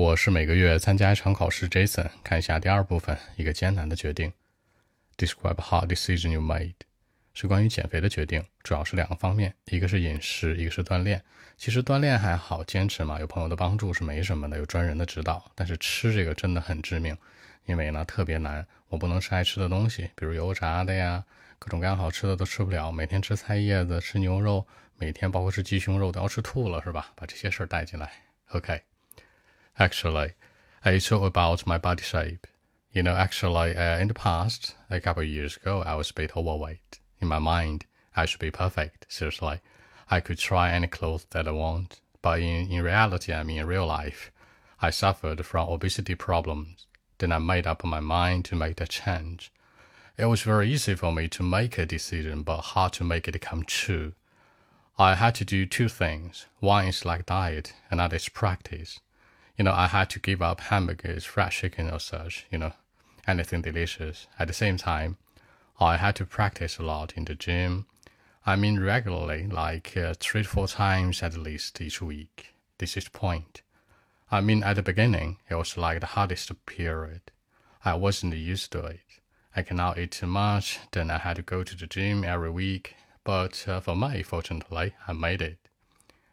我是每个月参加一场考试，Jason。看一下第二部分，一个艰难的决定。Describe hard decision you made，是关于减肥的决定，主要是两个方面，一个是饮食，一个是锻炼。其实锻炼还好，坚持嘛，有朋友的帮助是没什么的，有专人的指导。但是吃这个真的很致命，因为呢特别难，我不能吃爱吃的东西，比如油炸的呀，各种各样好吃的都吃不了。每天吃菜叶子，吃牛肉，每天包括吃鸡胸肉都要吃吐了，是吧？把这些事儿带进来，OK。Actually. It's all about my body shape. You know, actually, uh, in the past, a couple of years ago, I was a bit overweight. In my mind, I should be perfect. Seriously, I could try any clothes that I want. But in, in reality, I mean, in real life, I suffered from obesity problems. Then I made up my mind to make the change. It was very easy for me to make a decision, but hard to make it come true. I had to do two things. One is like diet, another is practice you know, I had to give up hamburgers, fried chicken, or such, you know, anything delicious. At the same time, I had to practice a lot in the gym. I mean, regularly, like uh, three to four times at least each week. This is the point. I mean, at the beginning, it was like the hardest period. I wasn't used to it. I cannot eat too much, then I had to go to the gym every week. But uh, for me, fortunately, I made it.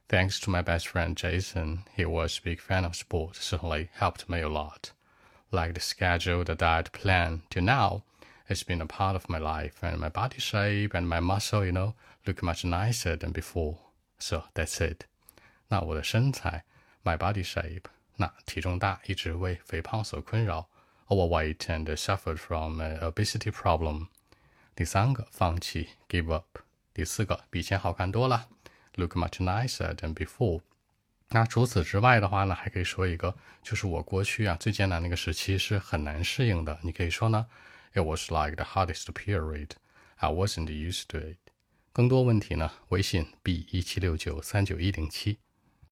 Thanks to my best friend Jason, he was a big fan of sports, certainly helped me a lot. Like the schedule, the diet plan, till now, it's been a part of my life, and my body shape and my muscle, you know, look much nicer than before. So that's it. 那我的身材，my body shape，那体重大，一直为肥胖所困扰，overweight and suffered from an obesity problem。第三个，放弃，give up。第四个，比以前好看多了。 Look much nicer than before。那除此之外的话呢，还可以说一个，就是我过去啊最艰难那个时期是很难适应的。你可以说呢，It was like the hardest period. I wasn't used to it. 更多问题呢，微信 b 一七六九三九一零七